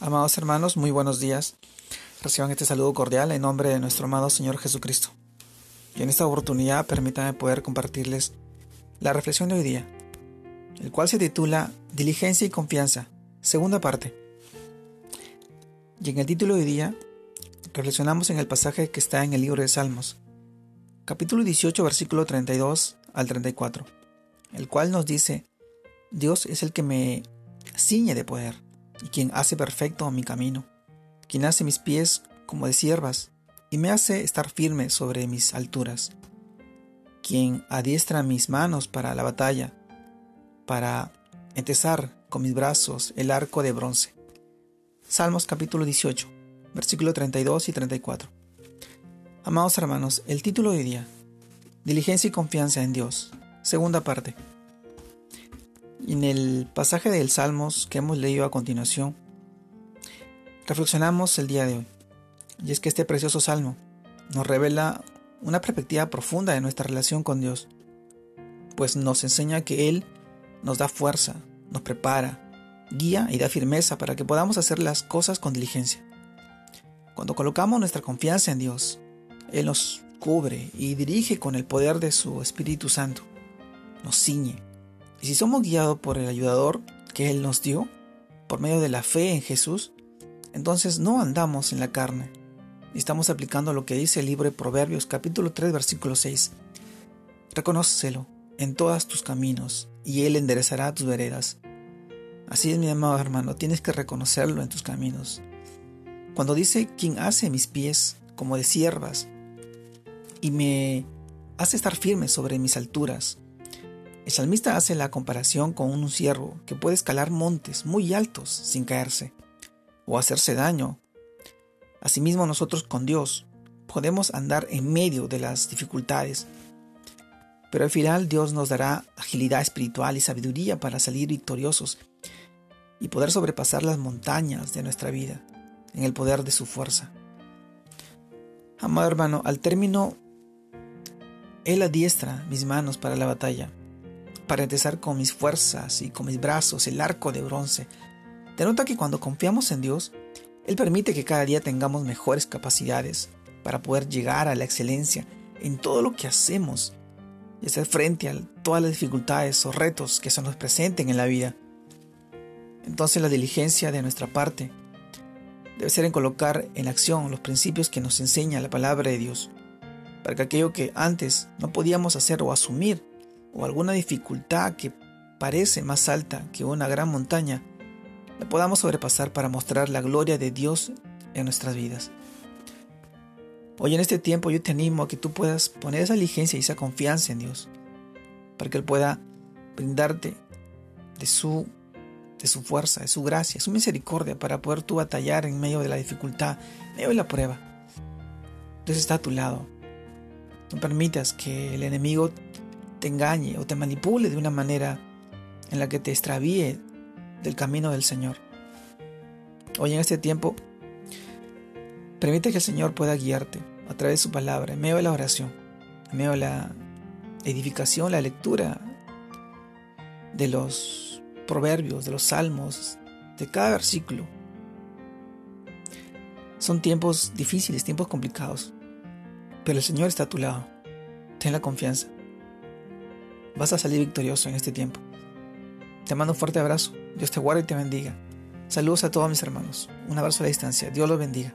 Amados hermanos, muy buenos días. Reciban este saludo cordial en nombre de nuestro amado Señor Jesucristo. Y en esta oportunidad permítanme poder compartirles la reflexión de hoy día, el cual se titula Diligencia y confianza, segunda parte. Y en el título de hoy día reflexionamos en el pasaje que está en el libro de Salmos, capítulo 18, versículo 32 al 34, el cual nos dice, Dios es el que me ciñe de poder y quien hace perfecto mi camino, quien hace mis pies como de siervas y me hace estar firme sobre mis alturas, quien adiestra mis manos para la batalla, para entesar con mis brazos el arco de bronce. Salmos capítulo 18, versículo 32 y 34. Amados hermanos, el título de hoy día, Diligencia y confianza en Dios, segunda parte. En el pasaje del Salmos que hemos leído a continuación, reflexionamos el día de hoy. Y es que este precioso salmo nos revela una perspectiva profunda de nuestra relación con Dios, pues nos enseña que Él nos da fuerza, nos prepara, guía y da firmeza para que podamos hacer las cosas con diligencia. Cuando colocamos nuestra confianza en Dios, Él nos cubre y dirige con el poder de su Espíritu Santo, nos ciñe, y si somos guiados por el ayudador que Él nos dio, por medio de la fe en Jesús, entonces no andamos en la carne. Estamos aplicando lo que dice el libro de Proverbios capítulo 3 versículo 6. Reconócelo en todos tus caminos y Él enderezará tus veredas. Así es mi amado hermano, tienes que reconocerlo en tus caminos. Cuando dice quien hace mis pies como de siervas y me hace estar firme sobre mis alturas, el salmista hace la comparación con un ciervo que puede escalar montes muy altos sin caerse o hacerse daño. Asimismo nosotros con Dios podemos andar en medio de las dificultades, pero al final Dios nos dará agilidad espiritual y sabiduría para salir victoriosos y poder sobrepasar las montañas de nuestra vida en el poder de su fuerza. Amado hermano, al término, Él adiestra mis manos para la batalla para empezar con mis fuerzas y con mis brazos el arco de bronce. Denota que cuando confiamos en Dios, Él permite que cada día tengamos mejores capacidades para poder llegar a la excelencia en todo lo que hacemos y hacer frente a todas las dificultades o retos que se nos presenten en la vida. Entonces la diligencia de nuestra parte debe ser en colocar en acción los principios que nos enseña la palabra de Dios, para que aquello que antes no podíamos hacer o asumir o alguna dificultad que parece más alta que una gran montaña, la podamos sobrepasar para mostrar la gloria de Dios en nuestras vidas. Hoy en este tiempo yo te animo a que tú puedas poner esa diligencia y esa confianza en Dios, para que Él pueda brindarte de su, de su fuerza, de su gracia, su misericordia, para poder tú batallar en medio de la dificultad, en medio de la prueba. Dios está a tu lado. No permitas que el enemigo te engañe o te manipule de una manera en la que te extravíe del camino del Señor. Hoy en este tiempo, permite que el Señor pueda guiarte a través de su palabra, en medio de la oración, en medio de la edificación, la lectura de los proverbios, de los salmos, de cada versículo. Son tiempos difíciles, tiempos complicados, pero el Señor está a tu lado. Ten la confianza. Vas a salir victorioso en este tiempo. Te mando un fuerte abrazo. Dios te guarde y te bendiga. Saludos a todos mis hermanos. Un abrazo a la distancia. Dios los bendiga.